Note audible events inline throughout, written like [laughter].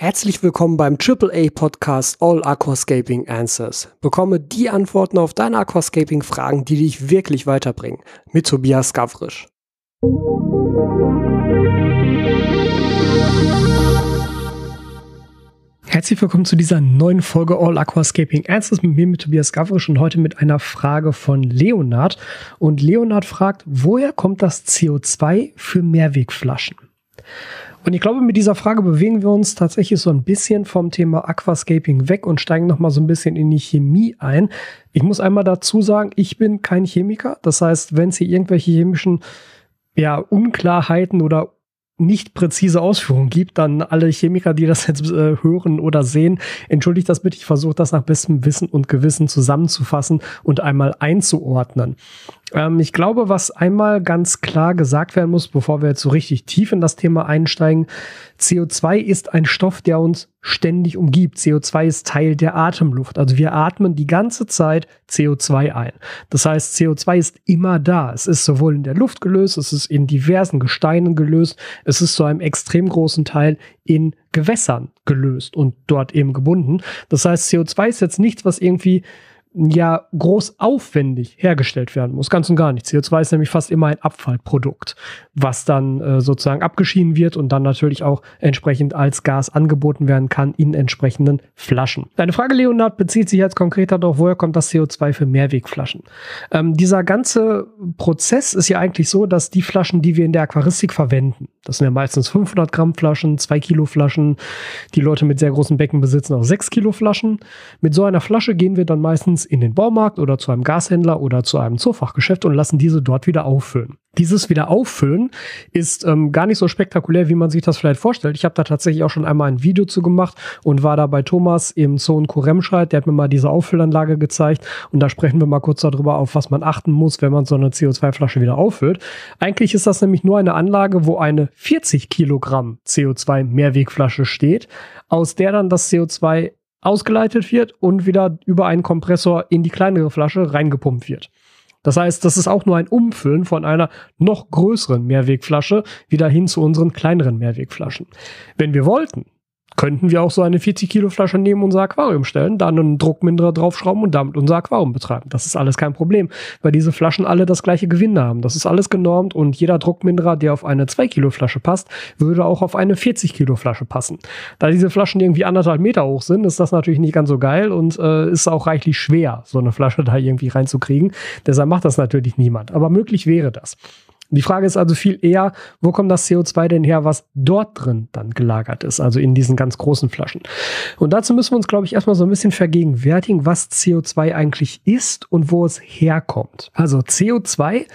Herzlich willkommen beim AAA Podcast All Aquascaping Answers. Bekomme die Antworten auf deine Aquascaping Fragen, die dich wirklich weiterbringen. Mit Tobias Gavrisch. Herzlich willkommen zu dieser neuen Folge All Aquascaping Answers mit mir, mit Tobias Gavrisch und heute mit einer Frage von Leonard. Und Leonard fragt, woher kommt das CO2 für Mehrwegflaschen? Und ich glaube, mit dieser Frage bewegen wir uns tatsächlich so ein bisschen vom Thema Aquascaping weg und steigen nochmal so ein bisschen in die Chemie ein. Ich muss einmal dazu sagen, ich bin kein Chemiker. Das heißt, wenn es hier irgendwelche chemischen ja, Unklarheiten oder nicht präzise Ausführungen gibt, dann alle Chemiker, die das jetzt äh, hören oder sehen, entschuldigt das bitte. Ich versuche das nach bestem Wissen und Gewissen zusammenzufassen und einmal einzuordnen. Ähm, ich glaube, was einmal ganz klar gesagt werden muss, bevor wir jetzt so richtig tief in das Thema einsteigen, CO2 ist ein Stoff, der uns ständig umgibt. CO2 ist Teil der Atemluft. Also wir atmen die ganze Zeit CO2 ein. Das heißt, CO2 ist immer da. Es ist sowohl in der Luft gelöst, es ist in diversen Gesteinen gelöst, es ist zu einem extrem großen Teil in Gewässern gelöst und dort eben gebunden. Das heißt, CO2 ist jetzt nichts, was irgendwie ja groß aufwendig hergestellt werden muss. Ganz und gar nicht. CO2 ist nämlich fast immer ein Abfallprodukt, was dann äh, sozusagen abgeschieden wird und dann natürlich auch entsprechend als Gas angeboten werden kann in entsprechenden Flaschen. Deine Frage, Leonard, bezieht sich jetzt konkreter darauf, woher kommt das CO2 für Mehrwegflaschen? Ähm, dieser ganze Prozess ist ja eigentlich so, dass die Flaschen, die wir in der Aquaristik verwenden, das sind ja meistens 500 Gramm Flaschen, 2 Kilo Flaschen, die Leute mit sehr großen Becken besitzen auch 6 Kilo Flaschen. Mit so einer Flasche gehen wir dann meistens in den Baumarkt oder zu einem Gashändler oder zu einem Zoofachgeschäft und lassen diese dort wieder auffüllen. Dieses Wiederauffüllen ist ähm, gar nicht so spektakulär, wie man sich das vielleicht vorstellt. Ich habe da tatsächlich auch schon einmal ein Video zu gemacht und war da bei Thomas im Zoo in Kuremscheid. Der hat mir mal diese Auffüllanlage gezeigt und da sprechen wir mal kurz darüber, auf was man achten muss, wenn man so eine CO2-Flasche wieder auffüllt. Eigentlich ist das nämlich nur eine Anlage, wo eine 40 Kilogramm CO2 Mehrwegflasche steht, aus der dann das CO2 ausgeleitet wird und wieder über einen Kompressor in die kleinere Flasche reingepumpt wird. Das heißt, das ist auch nur ein Umfüllen von einer noch größeren Mehrwegflasche wieder hin zu unseren kleineren Mehrwegflaschen. Wenn wir wollten, könnten wir auch so eine 40 Kilo Flasche nehmen, unser Aquarium stellen, dann einen Druckminderer draufschrauben und damit unser Aquarium betreiben. Das ist alles kein Problem, weil diese Flaschen alle das gleiche Gewinde haben. Das ist alles genormt und jeder Druckminderer, der auf eine 2 Kilo Flasche passt, würde auch auf eine 40 Kilo Flasche passen. Da diese Flaschen irgendwie anderthalb Meter hoch sind, ist das natürlich nicht ganz so geil und äh, ist auch reichlich schwer, so eine Flasche da irgendwie reinzukriegen. Deshalb macht das natürlich niemand. Aber möglich wäre das. Die Frage ist also viel eher, wo kommt das CO2 denn her, was dort drin dann gelagert ist, also in diesen ganz großen Flaschen. Und dazu müssen wir uns, glaube ich, erstmal so ein bisschen vergegenwärtigen, was CO2 eigentlich ist und wo es herkommt. Also CO2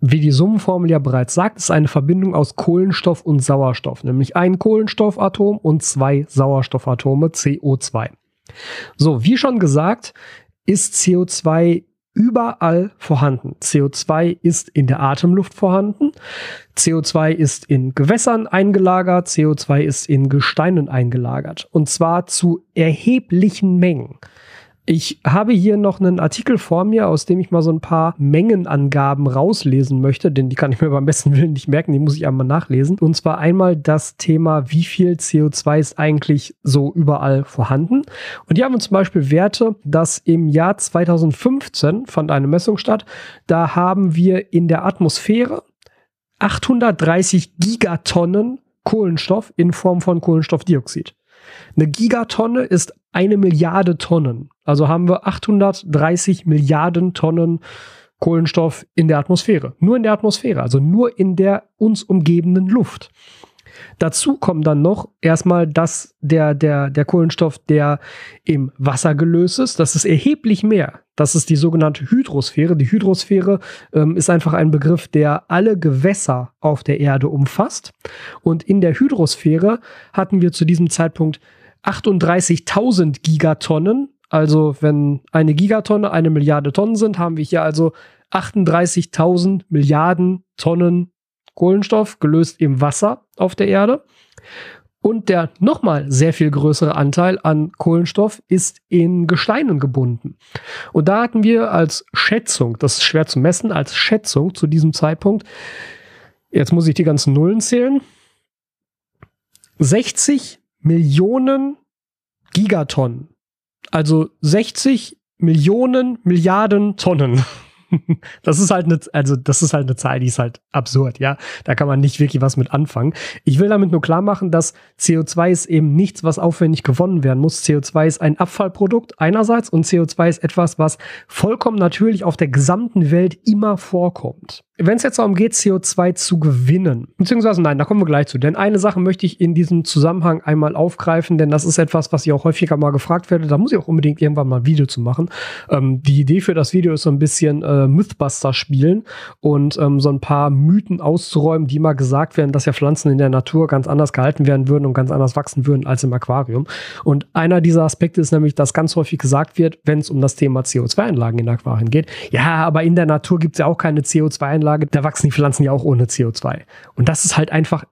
wie die Summenformel ja bereits sagt, ist eine Verbindung aus Kohlenstoff und Sauerstoff, nämlich ein Kohlenstoffatom und zwei Sauerstoffatome CO2. So, wie schon gesagt, ist CO2 überall vorhanden. CO2 ist in der Atemluft vorhanden. CO2 ist in Gewässern eingelagert. CO2 ist in Gesteinen eingelagert. Und zwar zu erheblichen Mengen. Ich habe hier noch einen Artikel vor mir, aus dem ich mal so ein paar Mengenangaben rauslesen möchte, denn die kann ich mir beim besten Willen nicht merken, die muss ich einmal nachlesen. Und zwar einmal das Thema, wie viel CO2 ist eigentlich so überall vorhanden. Und hier haben wir zum Beispiel Werte, dass im Jahr 2015 fand eine Messung statt. Da haben wir in der Atmosphäre 830 Gigatonnen Kohlenstoff in Form von Kohlenstoffdioxid. Eine Gigatonne ist eine Milliarde Tonnen. Also haben wir 830 Milliarden Tonnen Kohlenstoff in der Atmosphäre. Nur in der Atmosphäre, also nur in der uns umgebenden Luft. Dazu kommt dann noch erstmal das, der, der, der Kohlenstoff, der im Wasser gelöst ist. Das ist erheblich mehr. Das ist die sogenannte Hydrosphäre. Die Hydrosphäre ähm, ist einfach ein Begriff, der alle Gewässer auf der Erde umfasst. Und in der Hydrosphäre hatten wir zu diesem Zeitpunkt 38.000 Gigatonnen. Also wenn eine Gigatonne eine Milliarde Tonnen sind, haben wir hier also 38.000 Milliarden Tonnen Kohlenstoff gelöst im Wasser auf der Erde. Und der nochmal sehr viel größere Anteil an Kohlenstoff ist in Gesteinen gebunden. Und da hatten wir als Schätzung, das ist schwer zu messen, als Schätzung zu diesem Zeitpunkt, jetzt muss ich die ganzen Nullen zählen, 60 Millionen Gigatonnen. Also 60 Millionen Milliarden Tonnen. [laughs] das ist halt eine, also das ist halt eine Zahl, die ist halt absurd, ja. Da kann man nicht wirklich was mit anfangen. Ich will damit nur klar machen, dass CO2 ist eben nichts, was aufwendig gewonnen werden muss. CO2 ist ein Abfallprodukt einerseits und CO2 ist etwas, was vollkommen natürlich auf der gesamten Welt immer vorkommt. Wenn es jetzt darum geht, CO2 zu gewinnen, beziehungsweise nein, da kommen wir gleich zu, denn eine Sache möchte ich in diesem Zusammenhang einmal aufgreifen, denn das ist etwas, was ich auch häufiger mal gefragt werde, da muss ich auch unbedingt irgendwann mal ein Video zu machen. Ähm, die Idee für das Video ist so ein bisschen äh, Mythbuster spielen und ähm, so ein paar Mythen auszuräumen, die mal gesagt werden, dass ja Pflanzen in der Natur ganz anders gehalten werden würden und ganz anders wachsen würden als im Aquarium. Und einer dieser Aspekte ist nämlich, dass ganz häufig gesagt wird, wenn es um das Thema CO2-Einlagen in Aquarien geht, ja, aber in der Natur gibt es ja auch keine CO2-Einlagen Anlage, da wachsen die Pflanzen ja auch ohne CO2. Und das ist halt einfach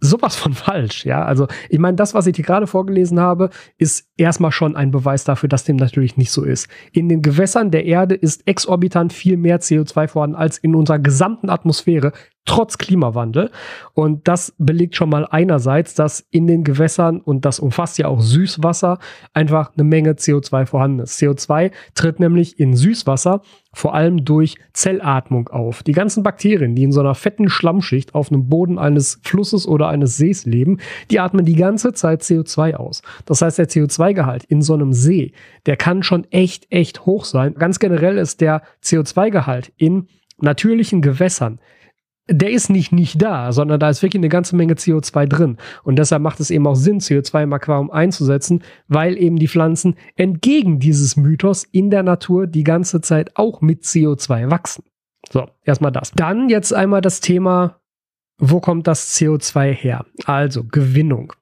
sowas von falsch, ja. Also, ich meine, das, was ich dir gerade vorgelesen habe, ist erstmal schon ein Beweis dafür, dass dem natürlich nicht so ist. In den Gewässern der Erde ist exorbitant viel mehr CO2 vorhanden als in unserer gesamten Atmosphäre trotz Klimawandel. Und das belegt schon mal einerseits, dass in den Gewässern, und das umfasst ja auch Süßwasser, einfach eine Menge CO2 vorhanden ist. CO2 tritt nämlich in Süßwasser vor allem durch Zellatmung auf. Die ganzen Bakterien, die in so einer fetten Schlammschicht auf einem Boden eines Flusses oder eines Sees leben, die atmen die ganze Zeit CO2 aus. Das heißt, der CO2-Gehalt in so einem See, der kann schon echt, echt hoch sein. Ganz generell ist der CO2-Gehalt in natürlichen Gewässern der ist nicht nicht da, sondern da ist wirklich eine ganze Menge CO2 drin. Und deshalb macht es eben auch Sinn, CO2 im Aquarium einzusetzen, weil eben die Pflanzen entgegen dieses Mythos in der Natur die ganze Zeit auch mit CO2 wachsen. So, erstmal das. Dann jetzt einmal das Thema, wo kommt das CO2 her? Also Gewinnung.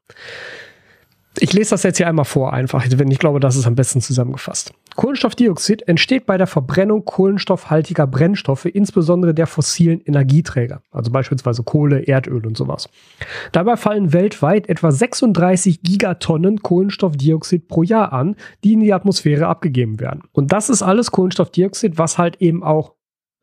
Ich lese das jetzt hier einmal vor, einfach, denn ich glaube, das ist am besten zusammengefasst. Kohlenstoffdioxid entsteht bei der Verbrennung kohlenstoffhaltiger Brennstoffe, insbesondere der fossilen Energieträger, also beispielsweise Kohle, Erdöl und sowas. Dabei fallen weltweit etwa 36 Gigatonnen Kohlenstoffdioxid pro Jahr an, die in die Atmosphäre abgegeben werden. Und das ist alles Kohlenstoffdioxid, was halt eben auch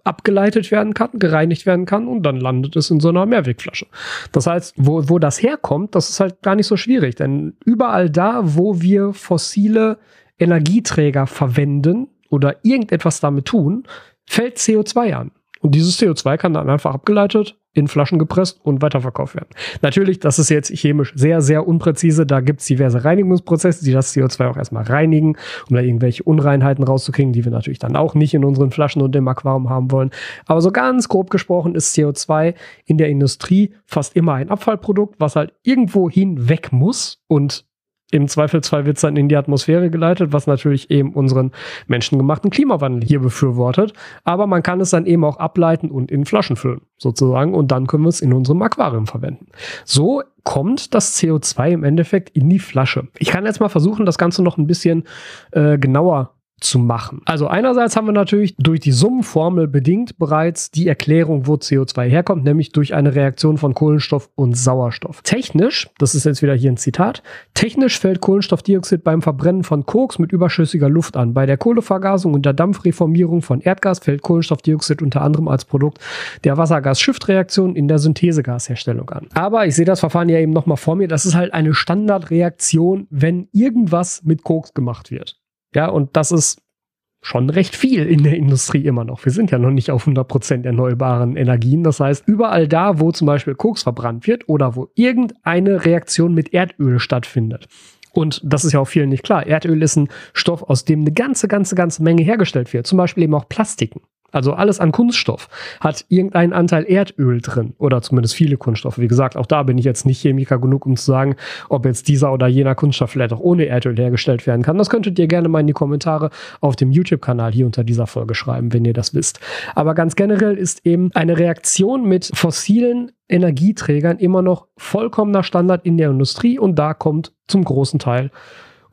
abgeleitet werden kann, gereinigt werden kann und dann landet es in so einer Mehrwegflasche. Das heißt, wo, wo das herkommt, das ist halt gar nicht so schwierig, denn überall da, wo wir fossile Energieträger verwenden oder irgendetwas damit tun, fällt CO2 an. Und dieses CO2 kann dann einfach abgeleitet, in Flaschen gepresst und weiterverkauft werden. Natürlich, das ist jetzt chemisch sehr, sehr unpräzise. Da gibt es diverse Reinigungsprozesse, die das CO2 auch erstmal reinigen, um da irgendwelche Unreinheiten rauszukriegen, die wir natürlich dann auch nicht in unseren Flaschen und im Aquarium haben wollen. Aber so ganz grob gesprochen ist CO2 in der Industrie fast immer ein Abfallprodukt, was halt irgendwo hin weg muss und im Zweifelsfall wird es dann in die Atmosphäre geleitet, was natürlich eben unseren menschengemachten Klimawandel hier befürwortet. Aber man kann es dann eben auch ableiten und in Flaschen füllen, sozusagen. Und dann können wir es in unserem Aquarium verwenden. So kommt das CO2 im Endeffekt in die Flasche. Ich kann jetzt mal versuchen, das Ganze noch ein bisschen äh, genauer zu machen. Also einerseits haben wir natürlich durch die Summenformel bedingt bereits die Erklärung, wo CO2 herkommt, nämlich durch eine Reaktion von Kohlenstoff und Sauerstoff. Technisch, das ist jetzt wieder hier ein Zitat, technisch fällt Kohlenstoffdioxid beim Verbrennen von Koks mit überschüssiger Luft an. Bei der Kohlevergasung und der Dampfreformierung von Erdgas fällt Kohlenstoffdioxid unter anderem als Produkt der Wassergas-Shift-Reaktion in der Synthesegasherstellung an. Aber ich sehe das Verfahren ja eben nochmal vor mir, das ist halt eine Standardreaktion, wenn irgendwas mit Koks gemacht wird. Ja, und das ist schon recht viel in der Industrie immer noch. Wir sind ja noch nicht auf 100% erneuerbaren Energien. Das heißt, überall da, wo zum Beispiel Koks verbrannt wird oder wo irgendeine Reaktion mit Erdöl stattfindet. Und das ist ja auch vielen nicht klar. Erdöl ist ein Stoff, aus dem eine ganze, ganze, ganze Menge hergestellt wird. Zum Beispiel eben auch Plastiken. Also alles an Kunststoff hat irgendeinen Anteil Erdöl drin oder zumindest viele Kunststoffe. Wie gesagt, auch da bin ich jetzt nicht Chemiker genug, um zu sagen, ob jetzt dieser oder jener Kunststoff vielleicht auch ohne Erdöl hergestellt werden kann. Das könntet ihr gerne mal in die Kommentare auf dem YouTube-Kanal hier unter dieser Folge schreiben, wenn ihr das wisst. Aber ganz generell ist eben eine Reaktion mit fossilen Energieträgern immer noch vollkommener Standard in der Industrie und da kommt zum großen Teil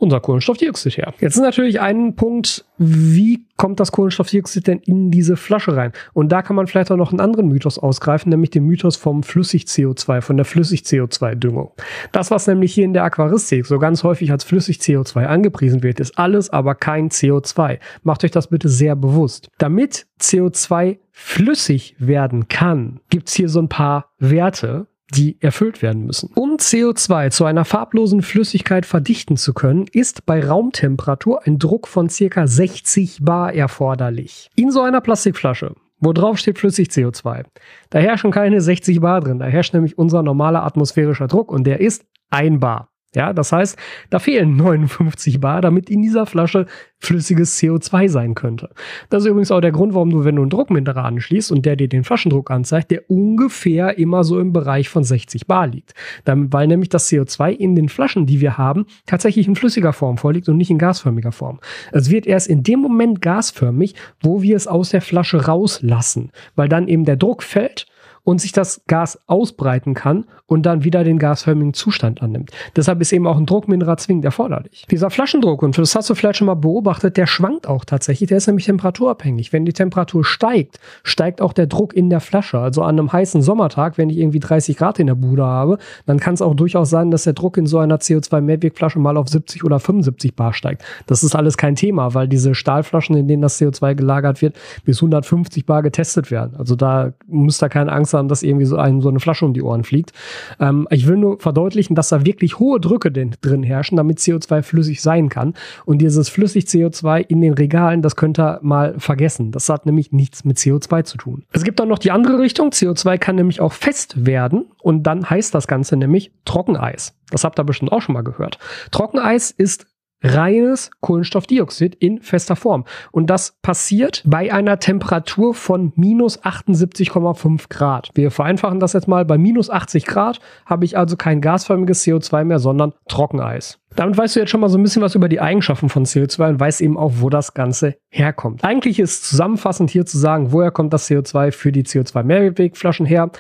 unser Kohlenstoffdioxid her. Jetzt ist natürlich ein Punkt, wie kommt das Kohlenstoffdioxid denn in diese Flasche rein? Und da kann man vielleicht auch noch einen anderen Mythos ausgreifen, nämlich den Mythos vom Flüssig-CO2, von der Flüssig-CO2-Düngung. Das, was nämlich hier in der Aquaristik so ganz häufig als Flüssig-CO2 angepriesen wird, ist alles aber kein CO2. Macht euch das bitte sehr bewusst. Damit CO2 flüssig werden kann, gibt's hier so ein paar Werte, die erfüllt werden müssen. Um CO2 zu einer farblosen Flüssigkeit verdichten zu können, ist bei Raumtemperatur ein Druck von circa 60 bar erforderlich. In so einer Plastikflasche wo drauf steht flüssig CO2. Da herrschen keine 60 bar drin, da herrscht nämlich unser normaler atmosphärischer Druck und der ist 1 bar. Ja, das heißt, da fehlen [laughs] 59 Bar, damit in dieser Flasche flüssiges CO2 sein könnte. Das ist übrigens auch der Grund, warum du, wenn du einen Druckminderer anschließt und der dir den Flaschendruck anzeigt, der ungefähr immer so im Bereich von 60 Bar liegt. Dann, weil nämlich das CO2 in den Flaschen, die wir haben, tatsächlich in flüssiger Form vorliegt und nicht in gasförmiger Form. Es wird erst in dem Moment gasförmig, wo wir es aus der Flasche rauslassen, weil dann eben der Druck fällt und sich das Gas ausbreiten kann und dann wieder den gasförmigen Zustand annimmt. Deshalb ist eben auch ein Druckmineral zwingend erforderlich. Dieser Flaschendruck, und das hast du vielleicht schon mal beobachtet, der schwankt auch tatsächlich. Der ist nämlich temperaturabhängig. Wenn die Temperatur steigt, steigt auch der Druck in der Flasche. Also an einem heißen Sommertag, wenn ich irgendwie 30 Grad in der Bude habe, dann kann es auch durchaus sein, dass der Druck in so einer CO2-Mehrwegflasche mal auf 70 oder 75 Bar steigt. Das ist alles kein Thema, weil diese Stahlflaschen, in denen das CO2 gelagert wird, bis 150 Bar getestet werden. Also da müsst ihr keine Angst haben, dass irgendwie so, einem so eine Flasche um die Ohren fliegt. Ähm, ich will nur verdeutlichen, dass da wirklich hohe Drücke drin herrschen, damit CO2 flüssig sein kann. Und dieses flüssig CO2 in den Regalen, das könnt ihr mal vergessen. Das hat nämlich nichts mit CO2 zu tun. Es gibt dann noch die andere Richtung. CO2 kann nämlich auch fest werden und dann heißt das Ganze nämlich Trockeneis. Das habt ihr bestimmt auch schon mal gehört. Trockeneis ist reines Kohlenstoffdioxid in fester Form. Und das passiert bei einer Temperatur von minus 78,5 Grad. Wir vereinfachen das jetzt mal. Bei minus 80 Grad habe ich also kein gasförmiges CO2 mehr, sondern Trockeneis. Damit weißt du jetzt schon mal so ein bisschen was über die Eigenschaften von CO2 und weißt eben auch, wo das Ganze herkommt. Eigentlich ist zusammenfassend hier zu sagen, woher kommt das CO2 für die CO2-Mehrwegflaschen her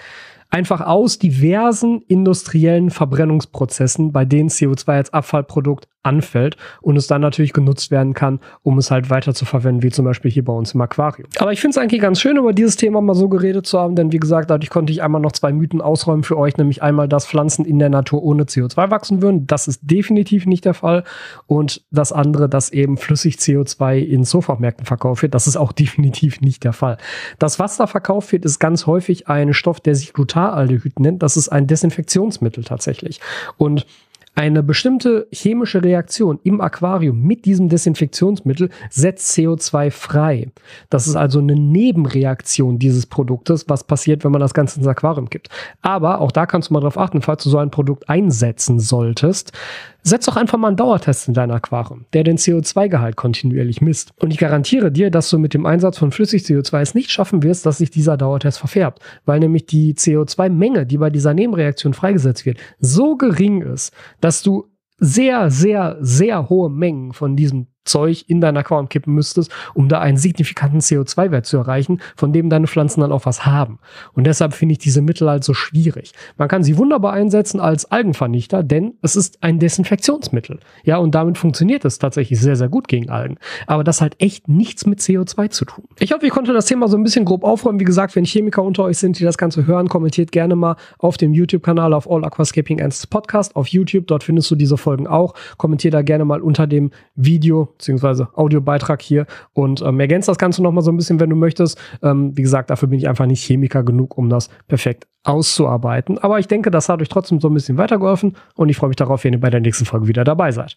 einfach aus diversen industriellen Verbrennungsprozessen, bei denen CO2 als Abfallprodukt anfällt und es dann natürlich genutzt werden kann, um es halt weiter zu verwenden, wie zum Beispiel hier bei uns im Aquarium. Aber ich finde es eigentlich ganz schön, über dieses Thema mal so geredet zu haben, denn wie gesagt, dadurch konnte ich einmal noch zwei Mythen ausräumen für euch, nämlich einmal, dass Pflanzen in der Natur ohne CO2 wachsen würden. Das ist definitiv nicht der Fall. Und das andere, dass eben flüssig CO2 in Sofamärkten verkauft wird, das ist auch [laughs] definitiv nicht der Fall. Das, was da verkauft wird, ist ganz häufig ein Stoff, der sich Glutaraldehyd nennt. Das ist ein Desinfektionsmittel tatsächlich. Und eine bestimmte chemische Reaktion im Aquarium mit diesem Desinfektionsmittel setzt CO2 frei. Das ist also eine Nebenreaktion dieses Produktes, was passiert, wenn man das Ganze ins Aquarium gibt. Aber auch da kannst du mal drauf achten, falls du so ein Produkt einsetzen solltest, Setz doch einfach mal einen Dauertest in dein Aquarium, der den CO2-Gehalt kontinuierlich misst. Und ich garantiere dir, dass du mit dem Einsatz von Flüssig-CO2 es nicht schaffen wirst, dass sich dieser Dauertest verfärbt, weil nämlich die CO2-Menge, die bei dieser Nebenreaktion freigesetzt wird, so gering ist, dass du sehr, sehr, sehr hohe Mengen von diesem Zeug in dein Aquarium kippen müsstest, um da einen signifikanten CO2-Wert zu erreichen, von dem deine Pflanzen dann auch was haben. Und deshalb finde ich diese Mittel halt so schwierig. Man kann sie wunderbar einsetzen als Algenvernichter, denn es ist ein Desinfektionsmittel. Ja, und damit funktioniert es tatsächlich sehr, sehr gut gegen Algen. Aber das hat echt nichts mit CO2 zu tun. Ich hoffe, ich konnte das Thema so ein bisschen grob aufräumen. Wie gesagt, wenn Chemiker unter euch sind, die das Ganze hören, kommentiert gerne mal auf dem YouTube-Kanal auf All Aquascaping Ends Podcast auf YouTube. Dort findest du diese Folgen auch. Kommentiert da gerne mal unter dem Video beziehungsweise Audiobeitrag hier und ähm, ergänzt das Ganze nochmal so ein bisschen, wenn du möchtest. Ähm, wie gesagt, dafür bin ich einfach nicht Chemiker genug, um das perfekt auszuarbeiten. Aber ich denke, das hat euch trotzdem so ein bisschen weitergeholfen und ich freue mich darauf, wenn ihr bei der nächsten Folge wieder dabei seid.